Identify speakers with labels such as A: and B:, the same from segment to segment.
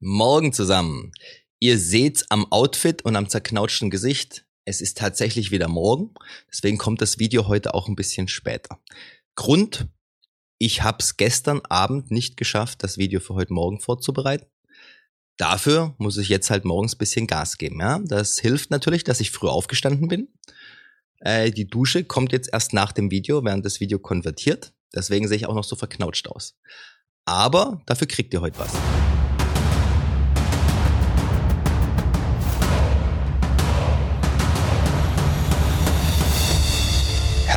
A: Morgen zusammen. Ihr seht's am Outfit und am zerknautschten Gesicht. Es ist tatsächlich wieder morgen. Deswegen kommt das Video heute auch ein bisschen später. Grund, ich hab's gestern Abend nicht geschafft, das Video für heute Morgen vorzubereiten. Dafür muss ich jetzt halt morgens bisschen Gas geben. Ja? Das hilft natürlich, dass ich früh aufgestanden bin. Äh, die Dusche kommt jetzt erst nach dem Video, während das Video konvertiert. Deswegen sehe ich auch noch so verknautscht aus. Aber dafür kriegt ihr heute was.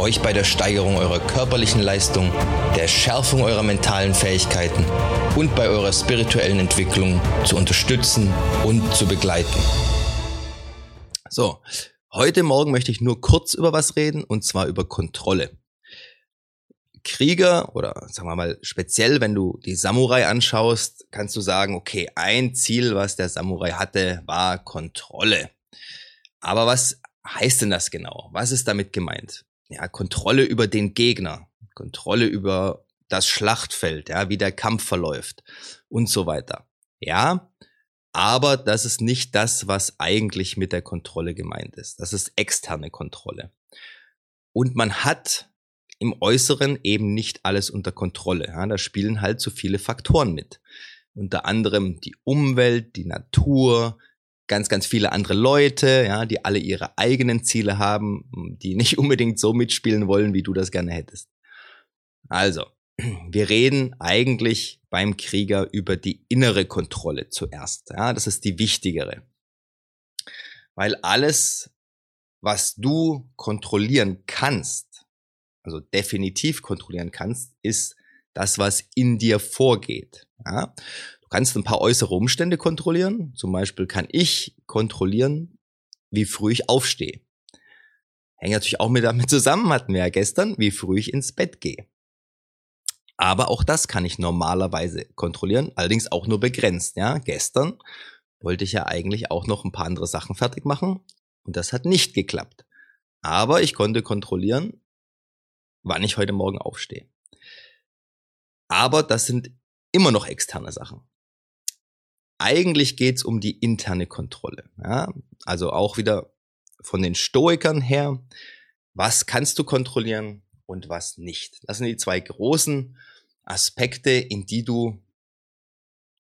B: euch bei der Steigerung eurer körperlichen Leistung, der Schärfung eurer mentalen Fähigkeiten und bei eurer spirituellen Entwicklung zu unterstützen und zu begleiten.
A: So, heute Morgen möchte ich nur kurz über was reden und zwar über Kontrolle. Krieger oder sagen wir mal speziell, wenn du die Samurai anschaust, kannst du sagen, okay, ein Ziel, was der Samurai hatte, war Kontrolle. Aber was heißt denn das genau? Was ist damit gemeint? Ja, Kontrolle über den Gegner, Kontrolle über das Schlachtfeld, ja, wie der Kampf verläuft und so weiter. Ja, aber das ist nicht das, was eigentlich mit der Kontrolle gemeint ist. Das ist externe Kontrolle. Und man hat im Äußeren eben nicht alles unter Kontrolle. Ja, da spielen halt so viele Faktoren mit. Unter anderem die Umwelt, die Natur, ganz, ganz viele andere Leute, ja, die alle ihre eigenen Ziele haben, die nicht unbedingt so mitspielen wollen, wie du das gerne hättest. Also, wir reden eigentlich beim Krieger über die innere Kontrolle zuerst. Ja, das ist die wichtigere. Weil alles, was du kontrollieren kannst, also definitiv kontrollieren kannst, ist das, was in dir vorgeht. Ja? Kannst ein paar äußere Umstände kontrollieren. Zum Beispiel kann ich kontrollieren, wie früh ich aufstehe. Hängt natürlich auch mit damit zusammen, hatten wir ja gestern, wie früh ich ins Bett gehe. Aber auch das kann ich normalerweise kontrollieren, allerdings auch nur begrenzt. Ja, gestern wollte ich ja eigentlich auch noch ein paar andere Sachen fertig machen und das hat nicht geklappt. Aber ich konnte kontrollieren, wann ich heute Morgen aufstehe. Aber das sind immer noch externe Sachen. Eigentlich geht's um die interne Kontrolle. Ja? Also auch wieder von den Stoikern her, was kannst du kontrollieren und was nicht. Das sind die zwei großen Aspekte, in die du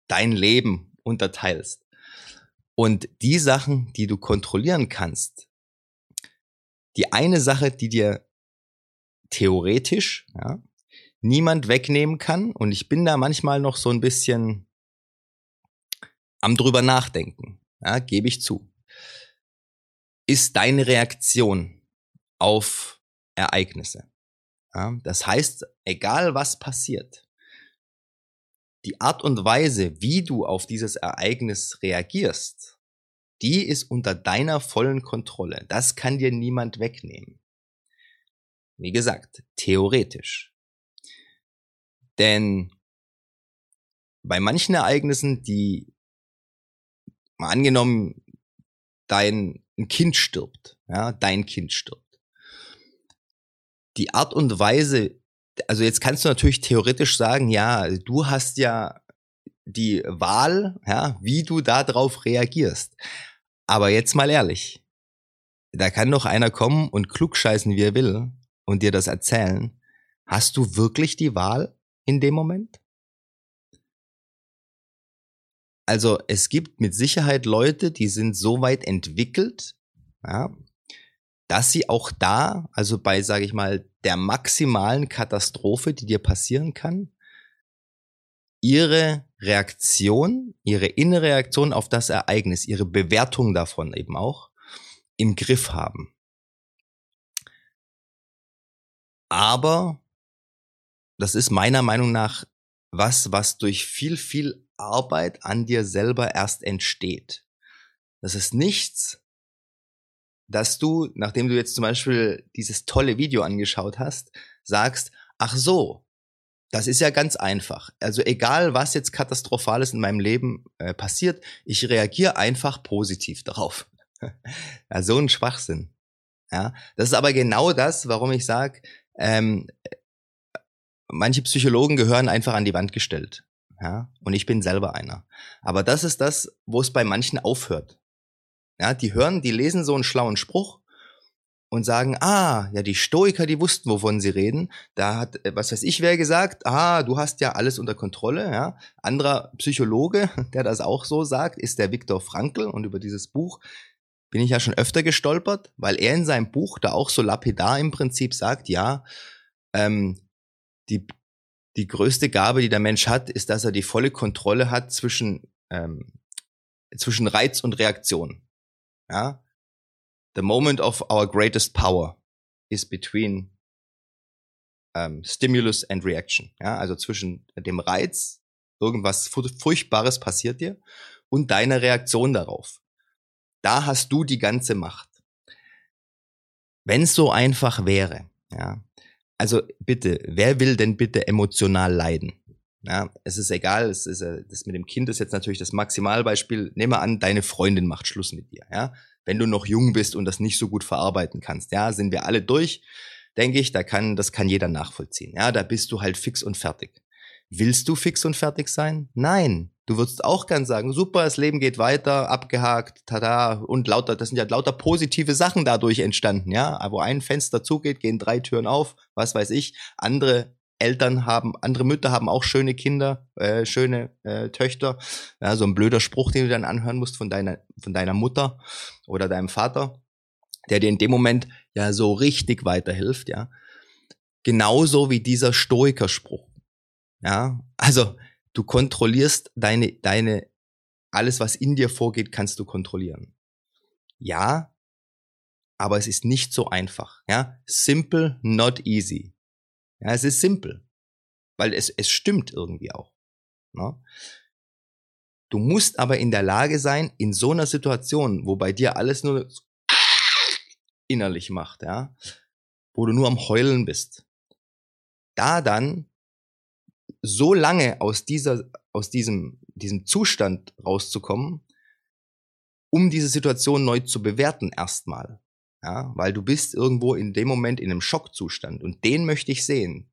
A: dein Leben unterteilst. Und die Sachen, die du kontrollieren kannst, die eine Sache, die dir theoretisch ja, niemand wegnehmen kann, und ich bin da manchmal noch so ein bisschen am drüber nachdenken, ja, gebe ich zu, ist deine Reaktion auf Ereignisse. Ja, das heißt, egal was passiert, die Art und Weise, wie du auf dieses Ereignis reagierst, die ist unter deiner vollen Kontrolle. Das kann dir niemand wegnehmen. Wie gesagt, theoretisch. Denn bei manchen Ereignissen, die mal angenommen, dein Kind stirbt, ja, dein Kind stirbt die Art und Weise, also jetzt kannst du natürlich theoretisch sagen, ja, du hast ja die Wahl, ja, wie du da drauf reagierst. Aber jetzt mal ehrlich, da kann doch einer kommen und klugscheißen, wie er will, und dir das erzählen. Hast du wirklich die Wahl in dem Moment? Also es gibt mit Sicherheit Leute, die sind so weit entwickelt, ja, dass sie auch da, also bei, sage ich mal, der maximalen Katastrophe, die dir passieren kann, ihre Reaktion, ihre innere Reaktion auf das Ereignis, ihre Bewertung davon eben auch im Griff haben. Aber das ist meiner Meinung nach was, was durch viel, viel Arbeit an dir selber erst entsteht. Das ist nichts, dass du, nachdem du jetzt zum Beispiel dieses tolle Video angeschaut hast, sagst, ach so, das ist ja ganz einfach. Also egal, was jetzt katastrophales in meinem Leben äh, passiert, ich reagiere einfach positiv darauf. ja, so ein Schwachsinn. Ja, das ist aber genau das, warum ich sage, ähm, manche Psychologen gehören einfach an die Wand gestellt. Ja, und ich bin selber einer. Aber das ist das, wo es bei manchen aufhört. Ja, die hören, die lesen so einen schlauen Spruch und sagen, ah, ja, die Stoiker, die wussten, wovon sie reden. Da hat, äh, was weiß ich, wer gesagt, ah, du hast ja alles unter Kontrolle, ja. Anderer Psychologe, der das auch so sagt, ist der Viktor Frankl und über dieses Buch bin ich ja schon öfter gestolpert, weil er in seinem Buch da auch so lapidar im Prinzip sagt, ja, ähm, die, die größte Gabe, die der Mensch hat, ist, dass er die volle Kontrolle hat zwischen, ähm, zwischen Reiz und Reaktion. Ja, the moment of our greatest power is between um, Stimulus and Reaction. Ja, also zwischen dem Reiz, irgendwas Furchtbares passiert dir, und deiner Reaktion darauf. Da hast du die ganze Macht. Wenn es so einfach wäre, ja, also bitte, wer will denn bitte emotional leiden? Ja, es ist egal, es ist, das mit dem Kind ist jetzt natürlich das Maximalbeispiel. Nehme an, deine Freundin macht Schluss mit dir. Ja, wenn du noch jung bist und das nicht so gut verarbeiten kannst. Ja, sind wir alle durch, denke ich, da kann, das kann jeder nachvollziehen. Ja, da bist du halt fix und fertig. Willst du fix und fertig sein? Nein. Du würdest auch gern sagen, super, das Leben geht weiter, abgehakt, tada, und lauter, das sind ja lauter positive Sachen dadurch entstanden, ja. Wo ein Fenster zugeht, gehen drei Türen auf, was weiß ich. Andere Eltern haben, andere Mütter haben auch schöne Kinder, äh, schöne äh, Töchter. Ja, so ein blöder Spruch, den du dann anhören musst von deiner, von deiner Mutter oder deinem Vater, der dir in dem Moment ja so richtig weiterhilft, ja. Genauso wie dieser Stoikerspruch. Ja, also du kontrollierst deine, deine, alles, was in dir vorgeht, kannst du kontrollieren. Ja, aber es ist nicht so einfach. Ja, simple, not easy. Ja, es ist simpel, weil es, es stimmt irgendwie auch. Ne? Du musst aber in der Lage sein, in so einer Situation, wo bei dir alles nur innerlich macht, ja, wo du nur am Heulen bist, da dann so lange aus dieser, aus diesem, diesem Zustand rauszukommen, um diese Situation neu zu bewerten erstmal. Ja, weil du bist irgendwo in dem Moment in einem Schockzustand und den möchte ich sehen.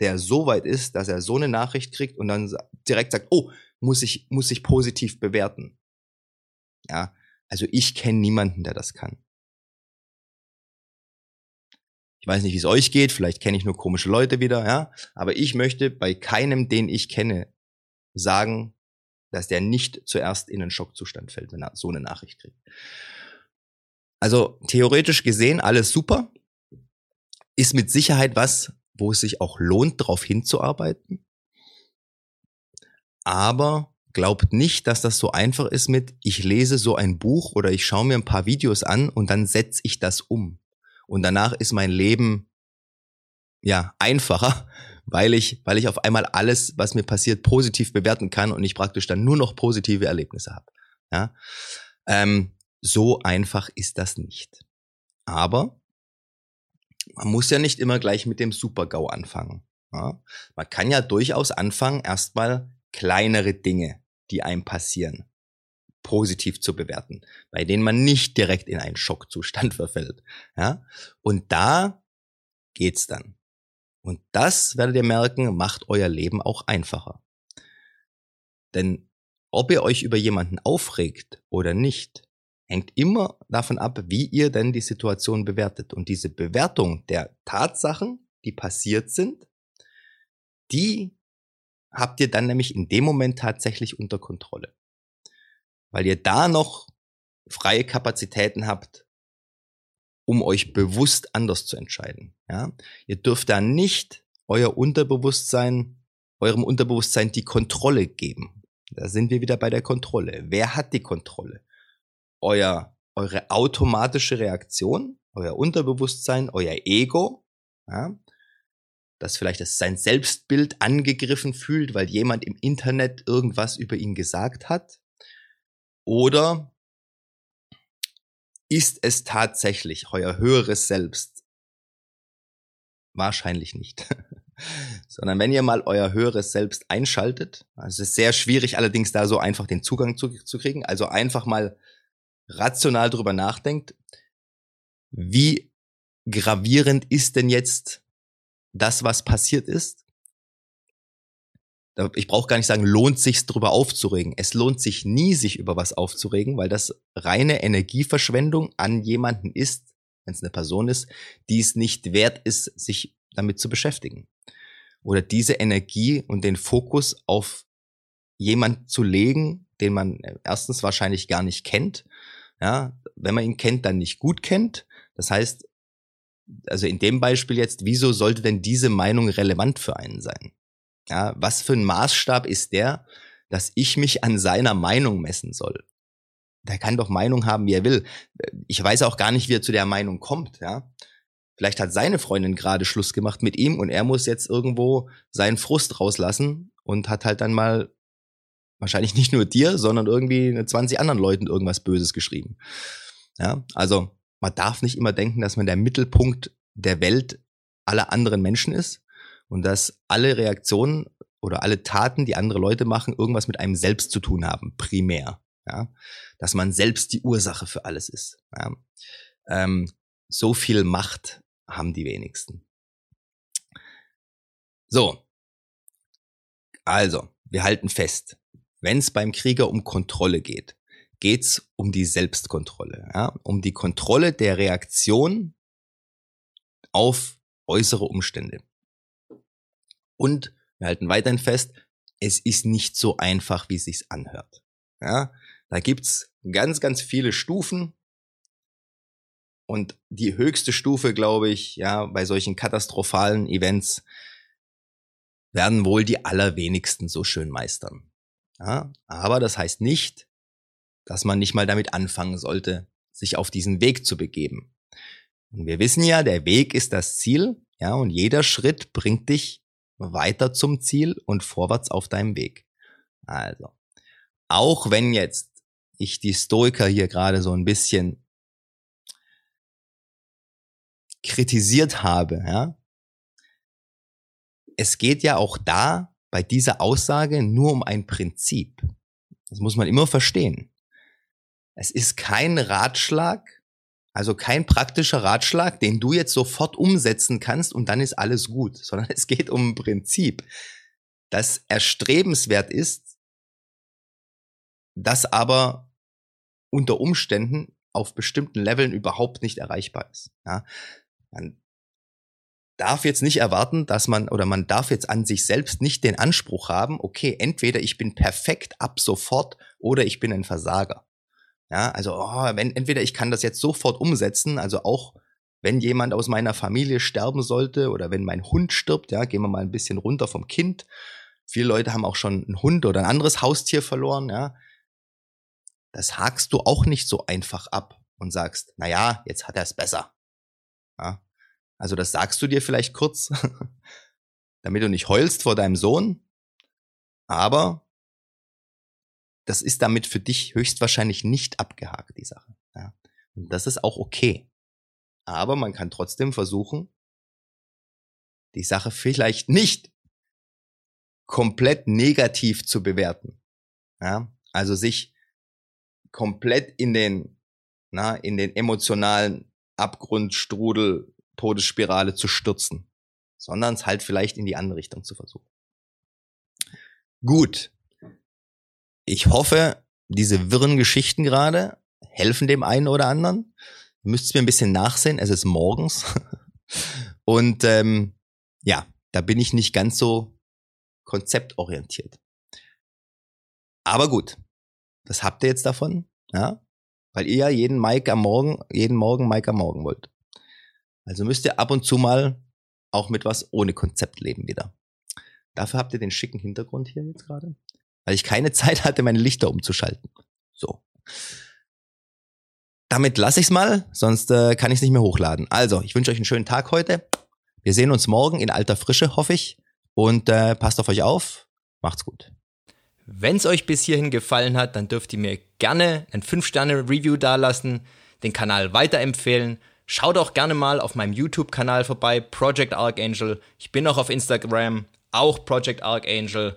A: Der so weit ist, dass er so eine Nachricht kriegt und dann direkt sagt, oh, muss ich, muss ich positiv bewerten. Ja, also ich kenne niemanden, der das kann. Ich weiß nicht, wie es euch geht, vielleicht kenne ich nur komische Leute wieder, ja, aber ich möchte bei keinem, den ich kenne, sagen, dass der nicht zuerst in einen Schockzustand fällt, wenn er so eine Nachricht kriegt. Also theoretisch gesehen alles super. Ist mit Sicherheit was, wo es sich auch lohnt, darauf hinzuarbeiten. Aber glaubt nicht, dass das so einfach ist mit, ich lese so ein Buch oder ich schaue mir ein paar Videos an und dann setze ich das um. Und danach ist mein Leben ja einfacher, weil ich, weil ich auf einmal alles, was mir passiert, positiv bewerten kann und ich praktisch dann nur noch positive Erlebnisse habe. Ja? Ähm, so einfach ist das nicht. Aber man muss ja nicht immer gleich mit dem Super-GAU anfangen. Ja? Man kann ja durchaus anfangen, erstmal kleinere Dinge, die einem passieren, positiv zu bewerten, bei denen man nicht direkt in einen Schockzustand verfällt. Ja? Und da geht's dann. Und das werdet ihr merken, macht euer Leben auch einfacher. Denn ob ihr euch über jemanden aufregt oder nicht, hängt immer davon ab, wie ihr denn die Situation bewertet. Und diese Bewertung der Tatsachen, die passiert sind, die habt ihr dann nämlich in dem Moment tatsächlich unter Kontrolle. Weil ihr da noch freie Kapazitäten habt, um euch bewusst anders zu entscheiden. Ja? Ihr dürft da nicht euer Unterbewusstsein, eurem Unterbewusstsein die Kontrolle geben. Da sind wir wieder bei der Kontrolle. Wer hat die Kontrolle? euer, eure automatische Reaktion, euer Unterbewusstsein, euer Ego, ja, das vielleicht das sein Selbstbild angegriffen fühlt, weil jemand im Internet irgendwas über ihn gesagt hat? Oder ist es tatsächlich euer höheres Selbst, Wahrscheinlich nicht. Sondern wenn ihr mal euer höheres Selbst einschaltet, also es ist sehr schwierig allerdings da so einfach den Zugang zu, zu kriegen, also einfach mal rational drüber nachdenkt, wie gravierend ist denn jetzt das, was passiert ist? Ich brauche gar nicht sagen, lohnt sich drüber aufzuregen. Es lohnt sich nie, sich über was aufzuregen, weil das reine Energieverschwendung an jemanden ist, wenn es eine Person ist, die es nicht wert ist, sich damit zu beschäftigen. Oder diese Energie und den Fokus auf jemand zu legen, den man erstens wahrscheinlich gar nicht kennt. Ja, wenn man ihn kennt, dann nicht gut kennt. Das heißt, also in dem Beispiel jetzt, wieso sollte denn diese Meinung relevant für einen sein? Ja, was für ein Maßstab ist der, dass ich mich an seiner Meinung messen soll? Der kann doch Meinung haben, wie er will. Ich weiß auch gar nicht, wie er zu der Meinung kommt, ja. Vielleicht hat seine Freundin gerade Schluss gemacht mit ihm und er muss jetzt irgendwo seinen Frust rauslassen und hat halt dann mal wahrscheinlich nicht nur dir, sondern irgendwie 20 anderen Leuten irgendwas Böses geschrieben. Ja, also man darf nicht immer denken, dass man der Mittelpunkt der Welt aller anderen Menschen ist und dass alle Reaktionen oder alle Taten, die andere Leute machen, irgendwas mit einem selbst zu tun haben, primär. Ja? Dass man selbst die Ursache für alles ist. Ja? Ähm, so viel Macht haben die wenigsten. So. Also, wir halten fest, wenn es beim Krieger um Kontrolle geht, geht's um die Selbstkontrolle, ja? um die Kontrolle der Reaktion auf äußere Umstände. Und wir halten weiterhin fest, es ist nicht so einfach, wie es sich anhört. Ja? Da gibt's ganz, ganz viele Stufen. Und die höchste Stufe, glaube ich, ja, bei solchen katastrophalen Events werden wohl die allerwenigsten so schön meistern. Ja, aber das heißt nicht, dass man nicht mal damit anfangen sollte, sich auf diesen Weg zu begeben. Und wir wissen ja, der Weg ist das Ziel, ja, und jeder Schritt bringt dich weiter zum Ziel und vorwärts auf deinem Weg. Also, auch wenn jetzt ich die Stoiker hier gerade so ein bisschen kritisiert habe, ja, es geht ja auch da bei dieser Aussage nur um ein Prinzip. Das muss man immer verstehen. Es ist kein Ratschlag, also kein praktischer Ratschlag, den du jetzt sofort umsetzen kannst und dann ist alles gut, sondern es geht um ein Prinzip, das erstrebenswert ist, das aber unter Umständen auf bestimmten Leveln überhaupt nicht erreichbar ist. Ja, man darf jetzt nicht erwarten, dass man oder man darf jetzt an sich selbst nicht den Anspruch haben, okay, entweder ich bin perfekt ab sofort oder ich bin ein Versager. Ja, also oh, wenn entweder ich kann das jetzt sofort umsetzen, also auch wenn jemand aus meiner Familie sterben sollte oder wenn mein Hund stirbt, ja, gehen wir mal ein bisschen runter vom Kind. Viele Leute haben auch schon einen Hund oder ein anderes Haustier verloren, ja. Das hakst du auch nicht so einfach ab und sagst, na ja, jetzt hat er es besser. Ja. Also das sagst du dir vielleicht kurz, damit du nicht heulst vor deinem Sohn, aber das ist damit für dich höchstwahrscheinlich nicht abgehakt, die Sache. Ja. Und das ist auch okay. Aber man kann trotzdem versuchen, die Sache vielleicht nicht komplett negativ zu bewerten. Ja. Also sich komplett in den, na, in den emotionalen Abgrundstrudel, Todesspirale zu stürzen, sondern es halt vielleicht in die andere Richtung zu versuchen. Gut, ich hoffe, diese wirren Geschichten gerade helfen dem einen oder anderen. Ihr müsst mir ein bisschen nachsehen, es ist morgens. Und ähm, ja, da bin ich nicht ganz so konzeptorientiert. Aber gut, was habt ihr jetzt davon? Ja, weil ihr ja jeden Mike am Morgen, jeden Morgen Mike am Morgen wollt. Also müsst ihr ab und zu mal auch mit was ohne Konzept leben wieder. Dafür habt ihr den schicken Hintergrund hier jetzt gerade weil ich keine Zeit hatte, meine Lichter umzuschalten. So. Damit lasse ich's mal, sonst äh, kann ich nicht mehr hochladen. Also, ich wünsche euch einen schönen Tag heute. Wir sehen uns morgen in alter Frische, hoffe ich. Und äh, passt auf euch auf. Macht's gut.
B: Wenn es euch bis hierhin gefallen hat, dann dürft ihr mir gerne ein 5-Sterne-Review dalassen, den Kanal weiterempfehlen Schaut auch gerne mal auf meinem YouTube-Kanal vorbei, Project Archangel. Ich bin auch auf Instagram, auch Project Archangel.